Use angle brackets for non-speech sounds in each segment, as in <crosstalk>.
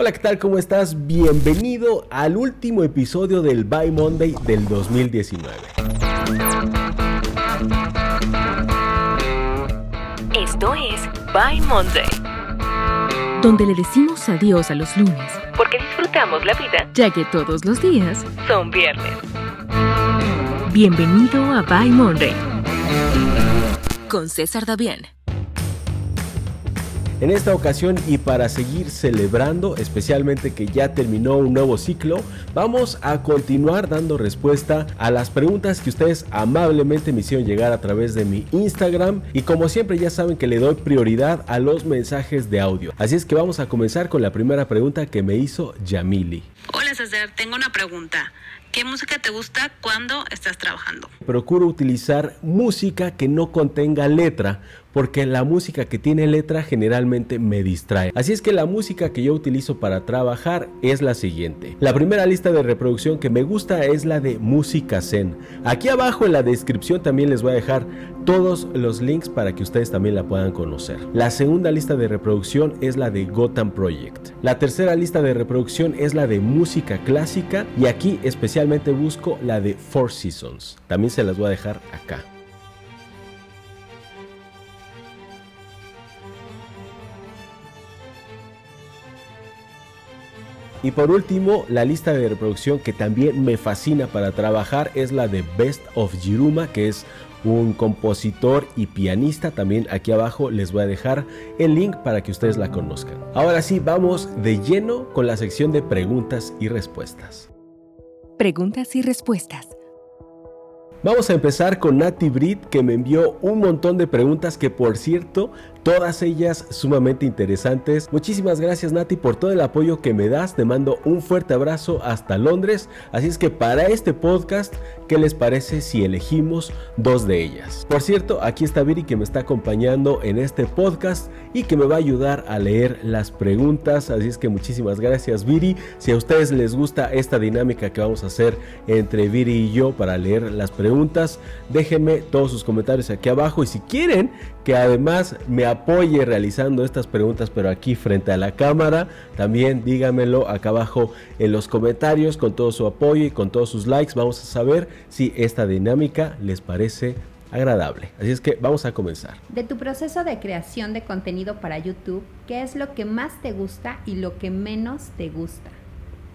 Hola, ¿qué tal? ¿Cómo estás? Bienvenido al último episodio del By Monday del 2019. Esto es By Monday, donde le decimos adiós a los lunes, porque disfrutamos la vida ya que todos los días son viernes. Bienvenido a By Monday con César Davián. En esta ocasión y para seguir celebrando, especialmente que ya terminó un nuevo ciclo, vamos a continuar dando respuesta a las preguntas que ustedes amablemente me hicieron llegar a través de mi Instagram y como siempre ya saben que le doy prioridad a los mensajes de audio. Así es que vamos a comenzar con la primera pregunta que me hizo Yamili. Hola César, tengo una pregunta. ¿Qué música te gusta cuando estás trabajando? Procuro utilizar música que no contenga letra porque la música que tiene letra generalmente me distrae. Así es que la música que yo utilizo para trabajar es la siguiente. La primera lista de reproducción que me gusta es la de Música Zen. Aquí abajo en la descripción también les voy a dejar todos los links para que ustedes también la puedan conocer. La segunda lista de reproducción es la de Gotham Project. La tercera lista de reproducción es la de música clásica y aquí especialmente busco la de Four Seasons. También se las voy a dejar acá. Y por último, la lista de reproducción que también me fascina para trabajar es la de Best of Jiruma, que es un compositor y pianista. También aquí abajo les voy a dejar el link para que ustedes la conozcan. Ahora sí, vamos de lleno con la sección de preguntas y respuestas. Preguntas y respuestas. Vamos a empezar con Nati Brit que me envió un montón de preguntas que por cierto todas ellas sumamente interesantes. Muchísimas gracias Nati por todo el apoyo que me das. Te mando un fuerte abrazo hasta Londres. Así es que para este podcast, ¿qué les parece si elegimos dos de ellas? Por cierto, aquí está Viri que me está acompañando en este podcast y que me va a ayudar a leer las preguntas. Así es que muchísimas gracias Viri. Si a ustedes les gusta esta dinámica que vamos a hacer entre Viri y yo para leer las preguntas, déjenme todos sus comentarios aquí abajo y si quieren que además me apoye realizando estas preguntas, pero aquí frente a la cámara. También dígamelo acá abajo en los comentarios con todo su apoyo y con todos sus likes. Vamos a saber si esta dinámica les parece agradable. Así es que vamos a comenzar. De tu proceso de creación de contenido para YouTube, ¿qué es lo que más te gusta y lo que menos te gusta?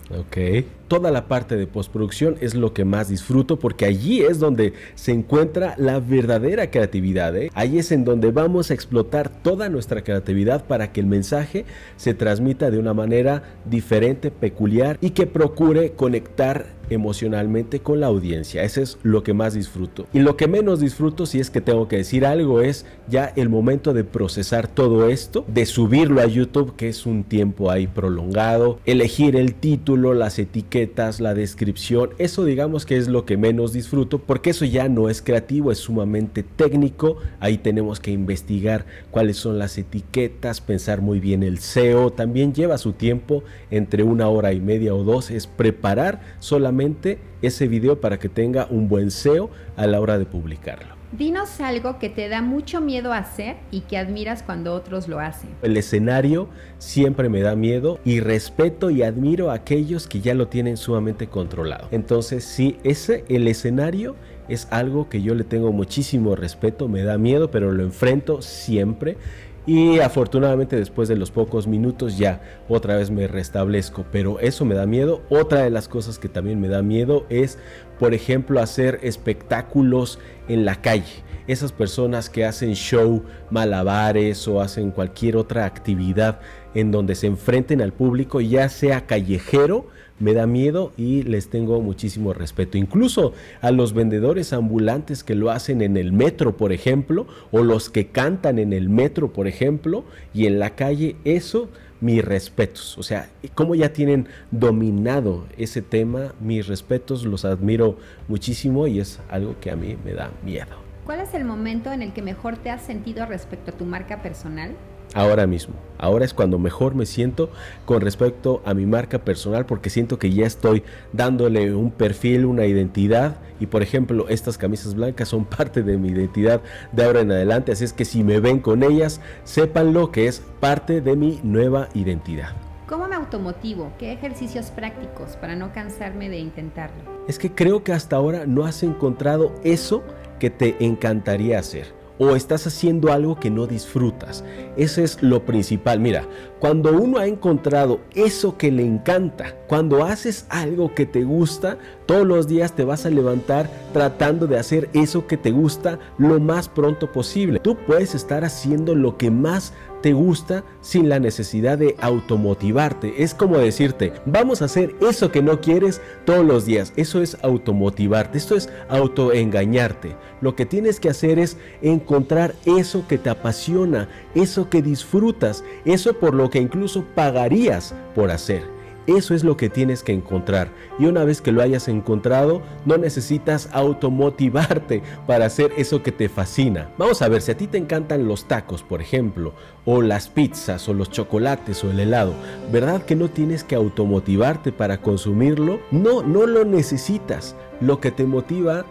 Ok. Toda la parte de postproducción es lo que más disfruto porque allí es donde se encuentra la verdadera creatividad. ¿eh? Ahí es en donde vamos a explotar toda nuestra creatividad para que el mensaje se transmita de una manera diferente, peculiar y que procure conectar emocionalmente con la audiencia. Ese es lo que más disfruto. Y lo que menos disfruto, si es que tengo que decir algo, es ya el momento de procesar todo esto, de subirlo a YouTube, que es un tiempo ahí prolongado, elegir el título, las etiquetas, la descripción. Eso digamos que es lo que menos disfruto, porque eso ya no es creativo, es sumamente técnico. Ahí tenemos que investigar cuáles son las etiquetas, pensar muy bien el SEO. También lleva su tiempo, entre una hora y media o dos, es preparar solamente ese video para que tenga un buen SEO a la hora de publicarlo. Dinos algo que te da mucho miedo hacer y que admiras cuando otros lo hacen. El escenario siempre me da miedo y respeto y admiro a aquellos que ya lo tienen sumamente controlado. Entonces, sí, ese el escenario es algo que yo le tengo muchísimo respeto, me da miedo, pero lo enfrento siempre y afortunadamente después de los pocos minutos ya otra vez me restablezco, pero eso me da miedo. Otra de las cosas que también me da miedo es, por ejemplo, hacer espectáculos en la calle. Esas personas que hacen show, malabares o hacen cualquier otra actividad en donde se enfrenten al público, ya sea callejero, me da miedo y les tengo muchísimo respeto. Incluso a los vendedores ambulantes que lo hacen en el metro, por ejemplo, o los que cantan en el metro, por ejemplo, y en la calle, eso mis respetos. O sea, como ya tienen dominado ese tema, mis respetos, los admiro muchísimo y es algo que a mí me da miedo. ¿Cuál es el momento en el que mejor te has sentido respecto a tu marca personal? Ahora mismo. Ahora es cuando mejor me siento con respecto a mi marca personal porque siento que ya estoy dándole un perfil, una identidad y por ejemplo estas camisas blancas son <laughs> parte de mi identidad de ahora en adelante. Así es que si me ven con ellas, sépanlo que es parte de mi nueva identidad. ¿Cómo me automotivo? ¿Qué ejercicios prácticos para no cansarme de intentarlo? Es que creo que hasta ahora no has encontrado eso que te encantaría hacer o estás haciendo algo que no disfrutas. Ese es lo principal. Mira, cuando uno ha encontrado eso que le encanta, cuando haces algo que te gusta, todos los días te vas a levantar tratando de hacer eso que te gusta lo más pronto posible. Tú puedes estar haciendo lo que más te gusta sin la necesidad de automotivarte. Es como decirte, vamos a hacer eso que no quieres todos los días. Eso es automotivarte, esto es autoengañarte. Lo que tienes que hacer es encontrar eso que te apasiona, eso que disfrutas, eso por lo que incluso pagarías por hacer. Eso es lo que tienes que encontrar. Y una vez que lo hayas encontrado, no necesitas automotivarte <laughs> para hacer eso que te fascina. Vamos a ver, si a ti te encantan los tacos, por ejemplo, o las pizzas, o los chocolates, o el helado, ¿verdad que no tienes que automotivarte para consumirlo? No, no lo necesitas. Lo que te motiva...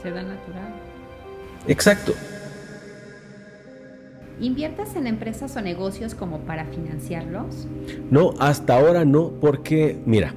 Se da natural. Exacto. ¿Inviertas en empresas o negocios como para financiarlos? No, hasta ahora no, porque mira,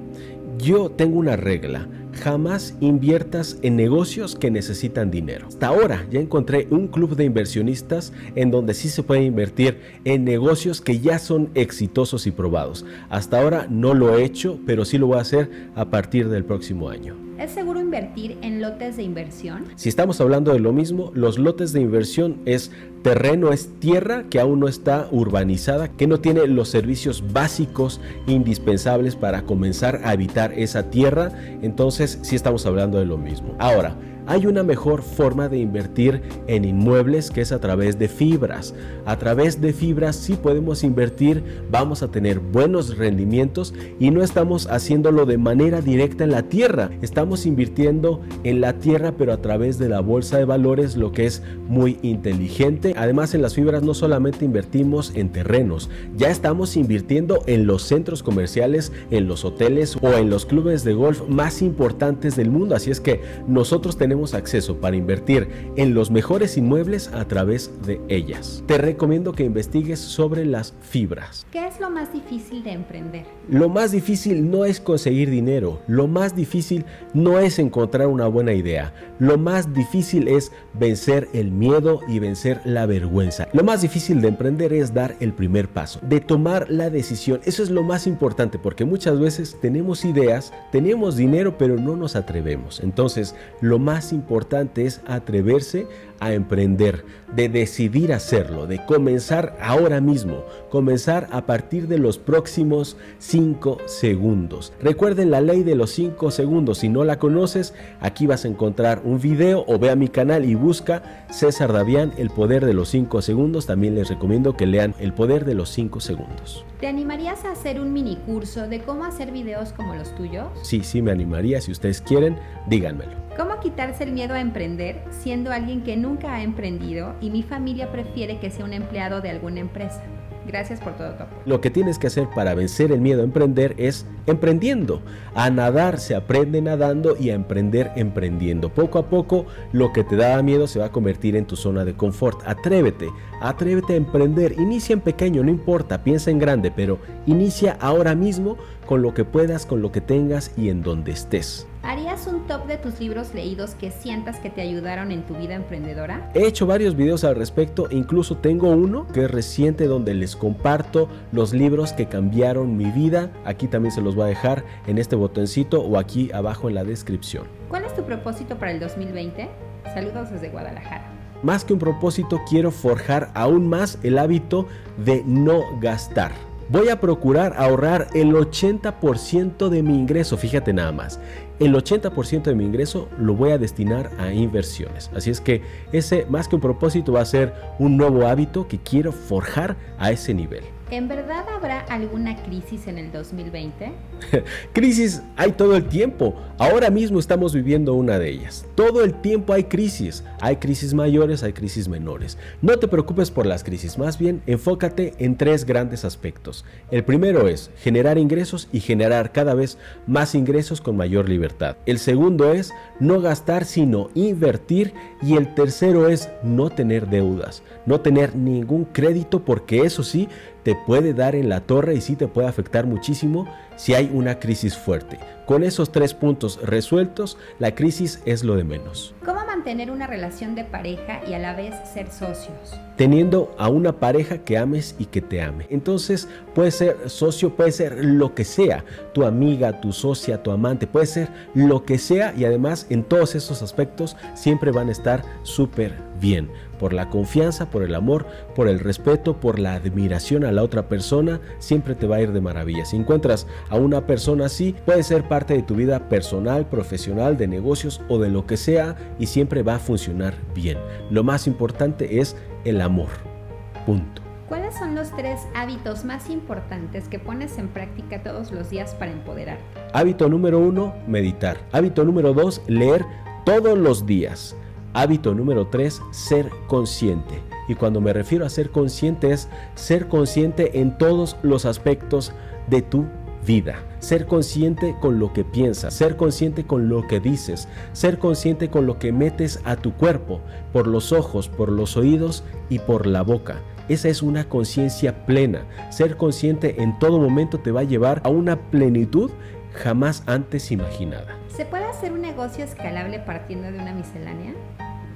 yo tengo una regla. Jamás inviertas en negocios que necesitan dinero. Hasta ahora ya encontré un club de inversionistas en donde sí se puede invertir en negocios que ya son exitosos y probados. Hasta ahora no lo he hecho, pero sí lo voy a hacer a partir del próximo año. ¿Es seguro invertir en lotes de inversión? Si estamos hablando de lo mismo, los lotes de inversión es terreno, es tierra que aún no está urbanizada, que no tiene los servicios básicos indispensables para comenzar a habitar esa tierra. Entonces, sí estamos hablando de lo mismo. Ahora, hay una mejor forma de invertir en inmuebles que es a través de fibras. A través de fibras sí podemos invertir, vamos a tener buenos rendimientos y no estamos haciéndolo de manera directa en la tierra. Estamos invirtiendo en la tierra pero a través de la bolsa de valores, lo que es muy inteligente. Además en las fibras no solamente invertimos en terrenos, ya estamos invirtiendo en los centros comerciales, en los hoteles o en los clubes de golf más importantes del mundo. Así es que nosotros tenemos acceso para invertir en los mejores inmuebles a través de ellas. Te recomiendo que investigues sobre las fibras. ¿Qué es lo más difícil de emprender? Lo más difícil no es conseguir dinero, lo más difícil no es encontrar una buena idea, lo más difícil es vencer el miedo y vencer la vergüenza. Lo más difícil de emprender es dar el primer paso, de tomar la decisión. Eso es lo más importante porque muchas veces tenemos ideas, tenemos dinero, pero no nos atrevemos. Entonces, lo más importante es atreverse a emprender, de decidir hacerlo, de comenzar ahora mismo, comenzar a partir de los próximos 5 segundos. Recuerden la ley de los 5 segundos, si no la conoces, aquí vas a encontrar un video o ve a mi canal y busca César Davián, el poder de los 5 segundos. También les recomiendo que lean El poder de los 5 segundos. ¿Te animarías a hacer un mini curso de cómo hacer videos como los tuyos? Sí, sí me animaría, si ustedes quieren, díganmelo. ¿Cómo quitarse el miedo a emprender siendo alguien que nunca ha emprendido y mi familia prefiere que sea un empleado de alguna empresa? Gracias por todo. Lo que tienes que hacer para vencer el miedo a emprender es emprendiendo. A nadar se aprende nadando y a emprender emprendiendo. Poco a poco lo que te daba miedo se va a convertir en tu zona de confort. Atrévete, atrévete a emprender. Inicia en pequeño, no importa, piensa en grande, pero inicia ahora mismo con lo que puedas, con lo que tengas y en donde estés. ¿Harías un top de tus libros leídos que sientas que te ayudaron en tu vida emprendedora? He hecho varios videos al respecto, incluso tengo uno que es reciente donde les comparto los libros que cambiaron mi vida. Aquí también se los voy a dejar en este botoncito o aquí abajo en la descripción. ¿Cuál es tu propósito para el 2020? Saludos desde Guadalajara. Más que un propósito, quiero forjar aún más el hábito de no gastar. Voy a procurar ahorrar el 80% de mi ingreso, fíjate nada más. El 80% de mi ingreso lo voy a destinar a inversiones. Así es que ese más que un propósito va a ser un nuevo hábito que quiero forjar a ese nivel. ¿En verdad habrá alguna crisis en el 2020? <laughs> crisis hay todo el tiempo. Ahora mismo estamos viviendo una de ellas. Todo el tiempo hay crisis. Hay crisis mayores, hay crisis menores. No te preocupes por las crisis, más bien enfócate en tres grandes aspectos. El primero es generar ingresos y generar cada vez más ingresos con mayor libertad. El segundo es no gastar sino invertir y el tercero es no tener deudas, no tener ningún crédito porque eso sí te puede dar en la torre y sí te puede afectar muchísimo si hay una crisis fuerte. Con esos tres puntos resueltos, la crisis es lo de menos. ¿Cómo mantener una relación de pareja y a la vez ser socios? Teniendo a una pareja que ames y que te ame. Entonces puede ser socio, puede ser lo que sea, tu amiga, tu socia, tu amante, puede ser lo que sea y además en todos esos aspectos siempre van a estar súper bien por la confianza, por el amor, por el respeto, por la admiración a la otra persona, siempre te va a ir de maravilla. Si encuentras a una persona así, puede ser parte de tu vida personal, profesional, de negocios o de lo que sea y siempre va a funcionar bien. Lo más importante es el amor. Punto. ¿Cuáles son los tres hábitos más importantes que pones en práctica todos los días para empoderar? Hábito número uno, meditar. Hábito número dos, leer todos los días. Hábito número 3, ser consciente. Y cuando me refiero a ser consciente es ser consciente en todos los aspectos de tu vida. Ser consciente con lo que piensas, ser consciente con lo que dices, ser consciente con lo que metes a tu cuerpo, por los ojos, por los oídos y por la boca. Esa es una conciencia plena. Ser consciente en todo momento te va a llevar a una plenitud jamás antes imaginada. ¿Se puede hacer un negocio escalable partiendo de una miscelánea?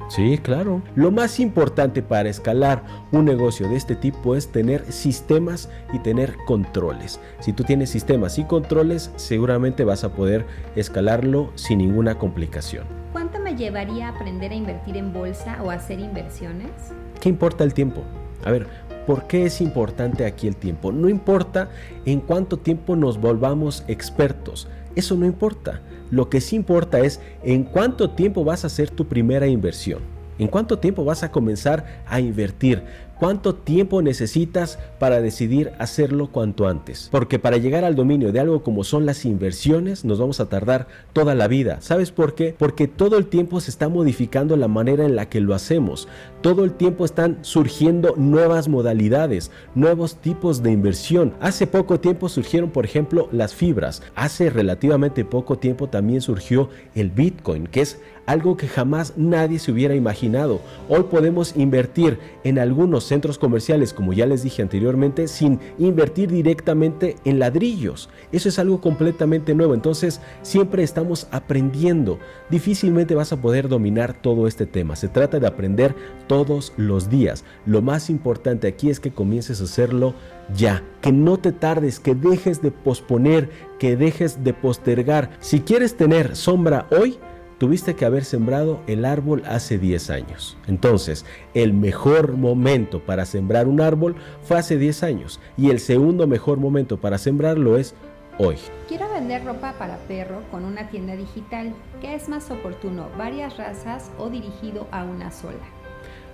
Sí, claro. Lo más importante para escalar un negocio de este tipo es tener sistemas y tener controles. Si tú tienes sistemas y controles, seguramente vas a poder escalarlo sin ninguna complicación. ¿Cuánto me llevaría a aprender a invertir en bolsa o a hacer inversiones? ¿Qué importa el tiempo? A ver, ¿por qué es importante aquí el tiempo? No importa en cuánto tiempo nos volvamos expertos. Eso no importa. Lo que sí importa es en cuánto tiempo vas a hacer tu primera inversión. ¿En cuánto tiempo vas a comenzar a invertir? ¿Cuánto tiempo necesitas para decidir hacerlo cuanto antes? Porque para llegar al dominio de algo como son las inversiones nos vamos a tardar toda la vida. ¿Sabes por qué? Porque todo el tiempo se está modificando la manera en la que lo hacemos. Todo el tiempo están surgiendo nuevas modalidades, nuevos tipos de inversión. Hace poco tiempo surgieron, por ejemplo, las fibras. Hace relativamente poco tiempo también surgió el Bitcoin, que es algo que jamás nadie se hubiera imaginado. Hoy podemos invertir en algunos centros comerciales, como ya les dije anteriormente, sin invertir directamente en ladrillos. Eso es algo completamente nuevo. Entonces, siempre estamos aprendiendo. Difícilmente vas a poder dominar todo este tema. Se trata de aprender todos los días. Lo más importante aquí es que comiences a hacerlo ya, que no te tardes, que dejes de posponer, que dejes de postergar. Si quieres tener sombra hoy, tuviste que haber sembrado el árbol hace 10 años. Entonces, el mejor momento para sembrar un árbol fue hace 10 años y el segundo mejor momento para sembrarlo es hoy. Quiero vender ropa para perro con una tienda digital. ¿Qué es más oportuno, varias razas o dirigido a una sola?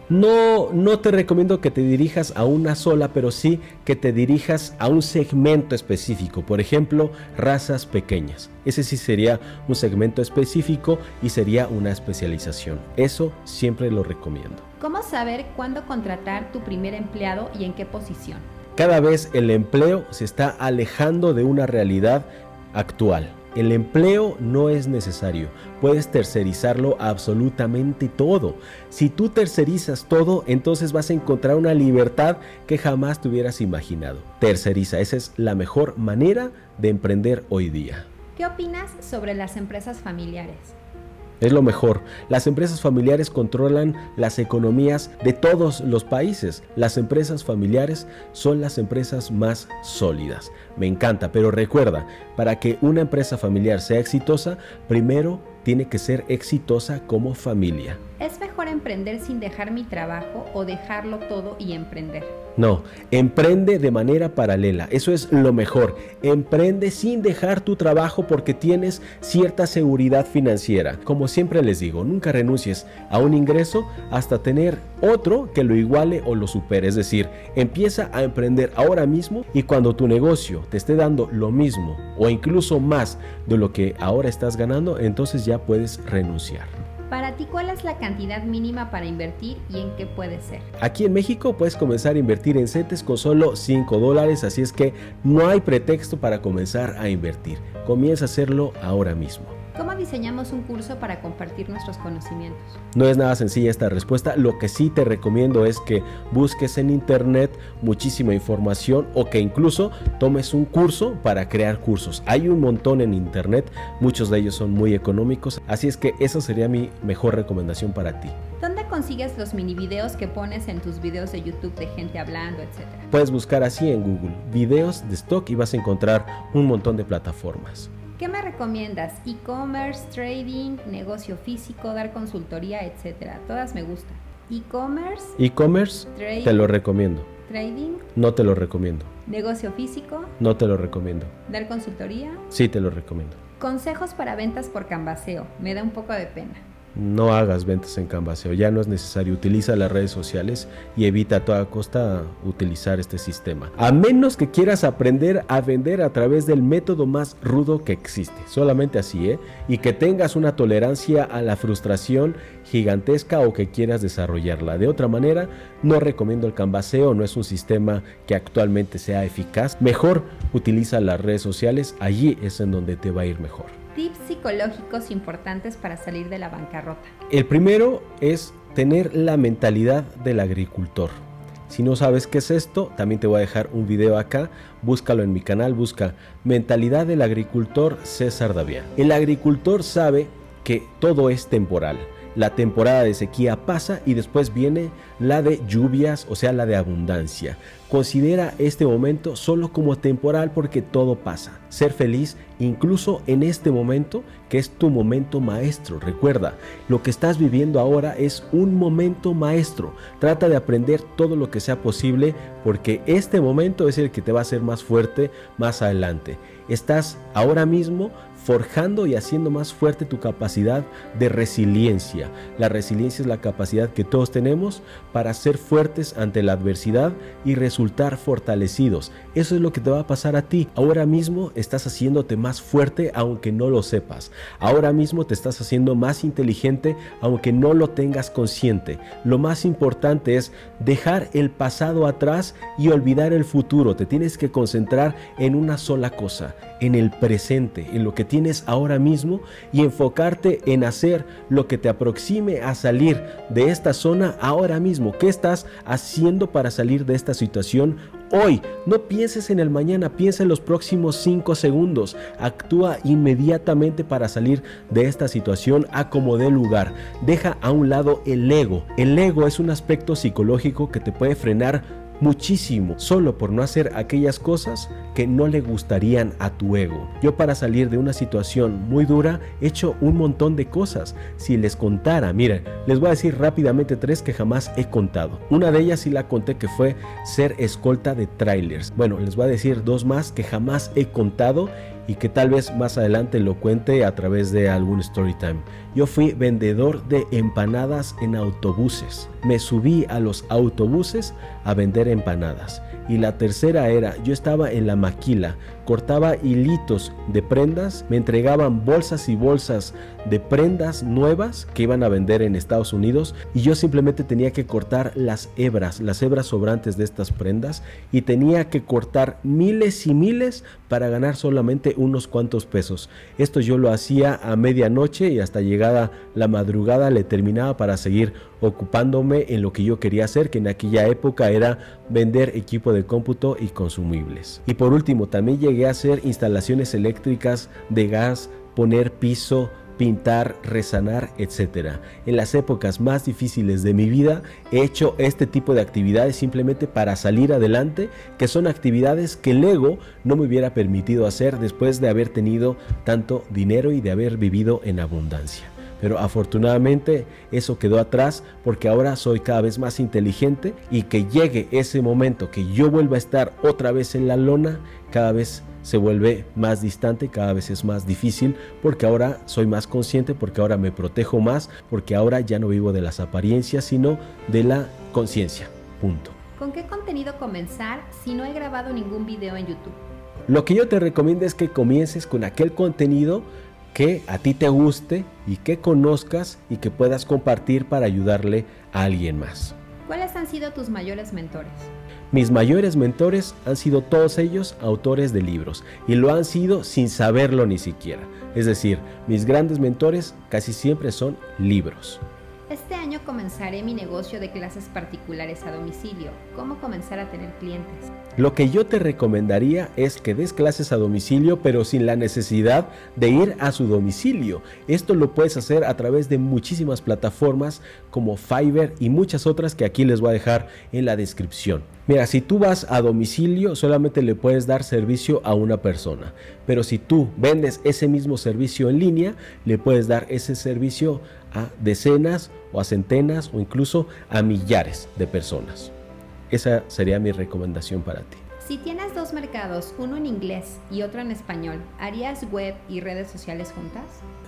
No, no te recomiendo que te dirijas a una sola, pero sí que te dirijas a un segmento específico. Por ejemplo, razas pequeñas. Ese sí sería un segmento específico y sería una especialización. Eso siempre lo recomiendo. ¿Cómo saber cuándo contratar tu primer empleado y en qué posición? Cada vez el empleo se está alejando de una realidad actual. El empleo no es necesario, puedes tercerizarlo absolutamente todo. Si tú tercerizas todo, entonces vas a encontrar una libertad que jamás te hubieras imaginado. Terceriza, esa es la mejor manera de emprender hoy día. ¿Qué opinas sobre las empresas familiares? Es lo mejor. Las empresas familiares controlan las economías de todos los países. Las empresas familiares son las empresas más sólidas. Me encanta, pero recuerda, para que una empresa familiar sea exitosa, primero tiene que ser exitosa como familia. ¿Es mejor emprender sin dejar mi trabajo o dejarlo todo y emprender? No, emprende de manera paralela, eso es lo mejor. Emprende sin dejar tu trabajo porque tienes cierta seguridad financiera. Como siempre les digo, nunca renuncies a un ingreso hasta tener otro que lo iguale o lo supere. Es decir, empieza a emprender ahora mismo y cuando tu negocio te esté dando lo mismo o incluso más de lo que ahora estás ganando, entonces ya puedes renunciar. Para ti, ¿cuál es la cantidad mínima para invertir y en qué puede ser? Aquí en México puedes comenzar a invertir en CETES con solo 5 dólares, así es que no hay pretexto para comenzar a invertir. Comienza a hacerlo ahora mismo. ¿Cómo diseñamos un curso para compartir nuestros conocimientos? No es nada sencilla esta respuesta. Lo que sí te recomiendo es que busques en internet muchísima información o que incluso tomes un curso para crear cursos. Hay un montón en internet, muchos de ellos son muy económicos, así es que esa sería mi mejor recomendación para ti. ¿Dónde consigues los mini videos que pones en tus videos de YouTube de gente hablando, etcétera? Puedes buscar así en Google videos de stock y vas a encontrar un montón de plataformas. ¿Qué me recomiendas? E-commerce, trading, negocio físico, dar consultoría, etcétera. Todas me gustan. E-commerce, E-commerce, te lo recomiendo. trading, No te lo recomiendo. negocio físico, No te lo recomiendo. dar consultoría. Sí te lo recomiendo. Consejos para ventas por canvaseo. Me da un poco de pena. No hagas ventas en Canvaseo, ya no es necesario. Utiliza las redes sociales y evita a toda costa utilizar este sistema. A menos que quieras aprender a vender a través del método más rudo que existe. Solamente así, ¿eh? Y que tengas una tolerancia a la frustración gigantesca o que quieras desarrollarla. De otra manera, no recomiendo el Canvaseo, no es un sistema que actualmente sea eficaz. Mejor utiliza las redes sociales, allí es en donde te va a ir mejor. Tips psicológicos importantes para salir de la bancarrota. El primero es tener la mentalidad del agricultor. Si no sabes qué es esto, también te voy a dejar un video acá. Búscalo en mi canal, busca Mentalidad del agricultor César Davián. El agricultor sabe que todo es temporal. La temporada de sequía pasa y después viene la de lluvias, o sea, la de abundancia. Considera este momento solo como temporal porque todo pasa. Ser feliz incluso en este momento que es tu momento maestro. Recuerda, lo que estás viviendo ahora es un momento maestro. Trata de aprender todo lo que sea posible porque este momento es el que te va a hacer más fuerte más adelante. Estás ahora mismo forjando y haciendo más fuerte tu capacidad de resiliencia. La resiliencia es la capacidad que todos tenemos para ser fuertes ante la adversidad y resultar fortalecidos. Eso es lo que te va a pasar a ti. Ahora mismo estás haciéndote más fuerte aunque no lo sepas. Ahora mismo te estás haciendo más inteligente aunque no lo tengas consciente. Lo más importante es dejar el pasado atrás y olvidar el futuro. Te tienes que concentrar en una sola cosa, en el presente, en lo que tienes ahora mismo y enfocarte en hacer lo que te aproxime a salir de esta zona ahora mismo. ¿Qué estás haciendo para salir de esta situación hoy? No pienses en el mañana, piensa en los próximos 5 segundos. Actúa inmediatamente para salir de esta situación a como dé lugar. Deja a un lado el ego. El ego es un aspecto psicológico que te puede frenar muchísimo solo por no hacer aquellas cosas que no le gustarían a tu ego. Yo para salir de una situación muy dura he hecho un montón de cosas. Si les contara, miren, les voy a decir rápidamente tres que jamás he contado. Una de ellas sí la conté que fue ser escolta de trailers. Bueno, les voy a decir dos más que jamás he contado y que tal vez más adelante lo cuente a través de algún story time. Yo fui vendedor de empanadas en autobuses. Me subí a los autobuses a vender empanadas. Y la tercera era, yo estaba en la maquila, cortaba hilitos de prendas, me entregaban bolsas y bolsas de prendas nuevas que iban a vender en Estados Unidos y yo simplemente tenía que cortar las hebras, las hebras sobrantes de estas prendas y tenía que cortar miles y miles para ganar solamente unos cuantos pesos. Esto yo lo hacía a medianoche y hasta llegada la madrugada le terminaba para seguir ocupándome en lo que yo quería hacer, que en aquella época era vender equipo de cómputo y consumibles. Y por último, también llegué a hacer instalaciones eléctricas de gas, poner piso, pintar, resanar, etc. En las épocas más difíciles de mi vida he hecho este tipo de actividades simplemente para salir adelante, que son actividades que el ego no me hubiera permitido hacer después de haber tenido tanto dinero y de haber vivido en abundancia. Pero afortunadamente eso quedó atrás porque ahora soy cada vez más inteligente y que llegue ese momento que yo vuelva a estar otra vez en la lona, cada vez se vuelve más distante, cada vez es más difícil porque ahora soy más consciente, porque ahora me protejo más, porque ahora ya no vivo de las apariencias, sino de la conciencia. Punto. ¿Con qué contenido comenzar si no he grabado ningún video en YouTube? Lo que yo te recomiendo es que comiences con aquel contenido que a ti te guste y que conozcas y que puedas compartir para ayudarle a alguien más. ¿Cuáles han sido tus mayores mentores? Mis mayores mentores han sido todos ellos autores de libros y lo han sido sin saberlo ni siquiera. Es decir, mis grandes mentores casi siempre son libros. Este año comenzaré mi negocio de clases particulares a domicilio. ¿Cómo comenzar a tener clientes? Lo que yo te recomendaría es que des clases a domicilio, pero sin la necesidad de ir a su domicilio. Esto lo puedes hacer a través de muchísimas plataformas como Fiverr y muchas otras que aquí les voy a dejar en la descripción. Mira, si tú vas a domicilio, solamente le puedes dar servicio a una persona. Pero si tú vendes ese mismo servicio en línea, le puedes dar ese servicio a decenas o a centenas o incluso a millares de personas. Esa sería mi recomendación para ti. Si tienes dos mercados, uno en inglés y otro en español, ¿harías web y redes sociales juntas?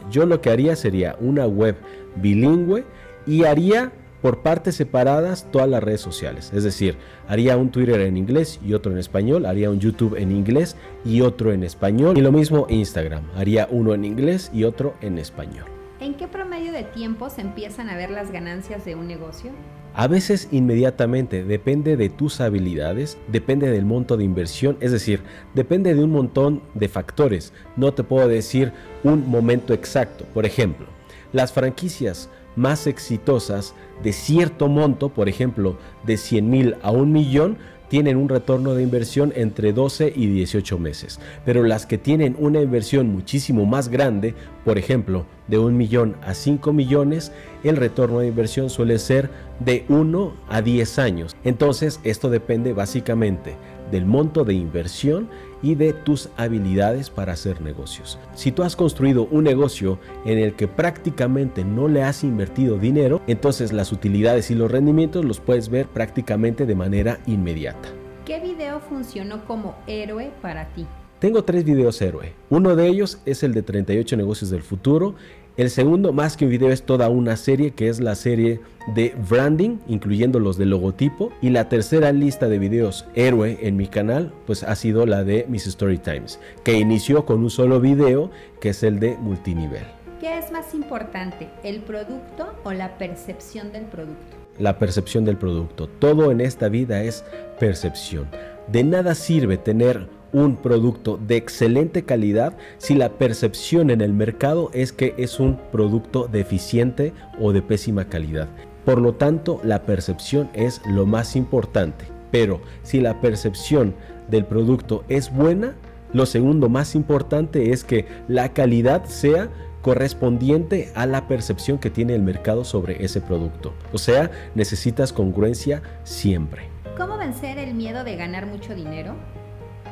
Yo lo que haría sería una web bilingüe y haría por partes separadas todas las redes sociales. Es decir, haría un Twitter en inglés y otro en español, haría un YouTube en inglés y otro en español. Y lo mismo Instagram, haría uno en inglés y otro en español. ¿En qué promedio de tiempo se empiezan a ver las ganancias de un negocio? A veces inmediatamente, depende de tus habilidades, depende del monto de inversión, es decir, depende de un montón de factores. No te puedo decir un momento exacto. Por ejemplo, las franquicias más exitosas de cierto monto, por ejemplo, de 100 mil a un millón, tienen un retorno de inversión entre 12 y 18 meses. Pero las que tienen una inversión muchísimo más grande, por ejemplo, de un millón a 5 millones, el retorno de inversión suele ser de 1 a 10 años. Entonces, esto depende básicamente del monto de inversión y de tus habilidades para hacer negocios. Si tú has construido un negocio en el que prácticamente no le has invertido dinero, entonces las utilidades y los rendimientos los puedes ver prácticamente de manera inmediata. ¿Qué video funcionó como héroe para ti? Tengo tres videos héroe. Uno de ellos es el de 38 negocios del futuro el segundo, más que un video, es toda una serie que es la serie de branding, incluyendo los de logotipo. Y la tercera lista de videos héroe en mi canal, pues ha sido la de Miss Story Times, que inició con un solo video, que es el de multinivel. ¿Qué es más importante, el producto o la percepción del producto? La percepción del producto. Todo en esta vida es percepción. De nada sirve tener un producto de excelente calidad si la percepción en el mercado es que es un producto deficiente o de pésima calidad. Por lo tanto, la percepción es lo más importante. Pero si la percepción del producto es buena, lo segundo más importante es que la calidad sea correspondiente a la percepción que tiene el mercado sobre ese producto. O sea, necesitas congruencia siempre. ¿Cómo vencer el miedo de ganar mucho dinero?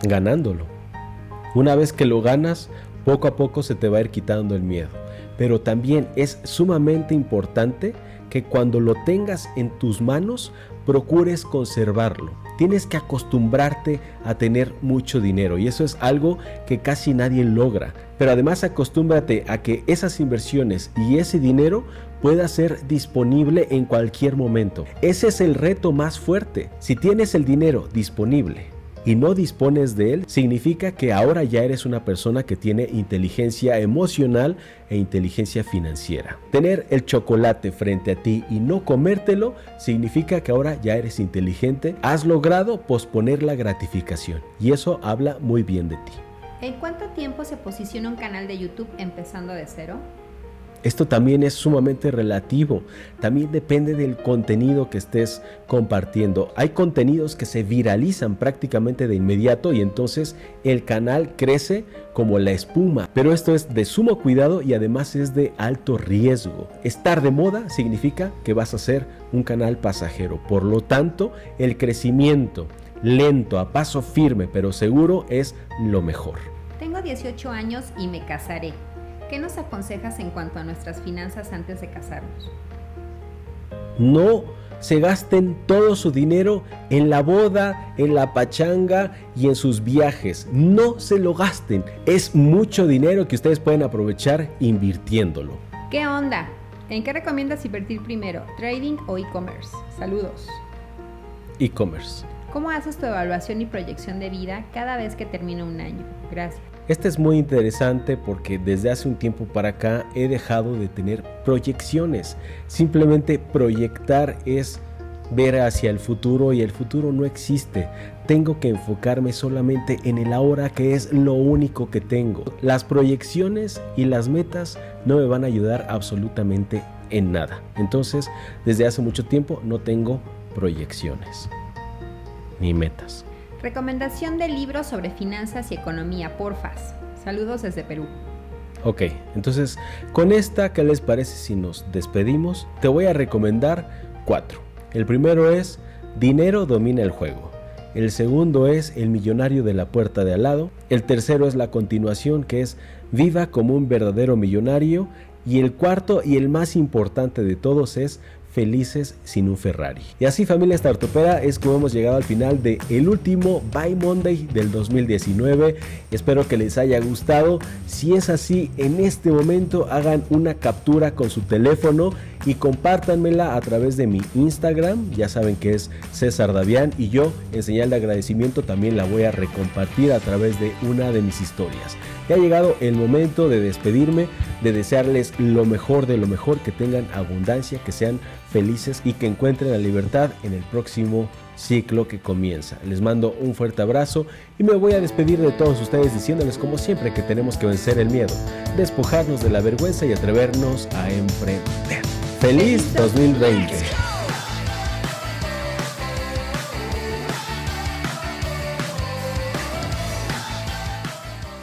Ganándolo. Una vez que lo ganas, poco a poco se te va a ir quitando el miedo. Pero también es sumamente importante que cuando lo tengas en tus manos, procures conservarlo. Tienes que acostumbrarte a tener mucho dinero y eso es algo que casi nadie logra. Pero además acostúmbrate a que esas inversiones y ese dinero pueda ser disponible en cualquier momento. Ese es el reto más fuerte. Si tienes el dinero disponible y no dispones de él, significa que ahora ya eres una persona que tiene inteligencia emocional e inteligencia financiera. Tener el chocolate frente a ti y no comértelo significa que ahora ya eres inteligente, has logrado posponer la gratificación y eso habla muy bien de ti. ¿En cuánto tiempo se posiciona un canal de YouTube empezando de cero? Esto también es sumamente relativo, también depende del contenido que estés compartiendo. Hay contenidos que se viralizan prácticamente de inmediato y entonces el canal crece como la espuma, pero esto es de sumo cuidado y además es de alto riesgo. Estar de moda significa que vas a ser un canal pasajero, por lo tanto el crecimiento lento, a paso firme pero seguro es lo mejor. Tengo 18 años y me casaré. ¿Qué nos aconsejas en cuanto a nuestras finanzas antes de casarnos? No se gasten todo su dinero en la boda, en la pachanga y en sus viajes. No se lo gasten. Es mucho dinero que ustedes pueden aprovechar invirtiéndolo. ¿Qué onda? ¿En qué recomiendas invertir primero? ¿Trading o e-commerce? Saludos. E-commerce. ¿Cómo haces tu evaluación y proyección de vida cada vez que termina un año? Gracias. Este es muy interesante porque desde hace un tiempo para acá he dejado de tener proyecciones. Simplemente proyectar es ver hacia el futuro y el futuro no existe. Tengo que enfocarme solamente en el ahora que es lo único que tengo. Las proyecciones y las metas no me van a ayudar absolutamente en nada. Entonces, desde hace mucho tiempo no tengo proyecciones ni metas. Recomendación de libros sobre finanzas y economía, porfas. Saludos desde Perú. Ok, entonces con esta, ¿qué les parece si nos despedimos? Te voy a recomendar cuatro. El primero es Dinero domina el juego. El segundo es El millonario de la puerta de al lado. El tercero es la continuación que es Viva como un verdadero millonario. Y el cuarto y el más importante de todos es felices sin un Ferrari. Y así familia Startupera es como hemos llegado al final de el último Buy Monday del 2019. Espero que les haya gustado. Si es así, en este momento hagan una captura con su teléfono y compártanmela a través de mi Instagram. Ya saben que es César Davián y yo en señal de agradecimiento también la voy a recompartir a través de una de mis historias. Ya ha llegado el momento de despedirme, de desearles lo mejor de lo mejor, que tengan abundancia, que sean felices y que encuentren la libertad en el próximo ciclo que comienza. Les mando un fuerte abrazo y me voy a despedir de todos ustedes diciéndoles como siempre que tenemos que vencer el miedo, despojarnos de la vergüenza y atrevernos a emprender. ¡Feliz 2020!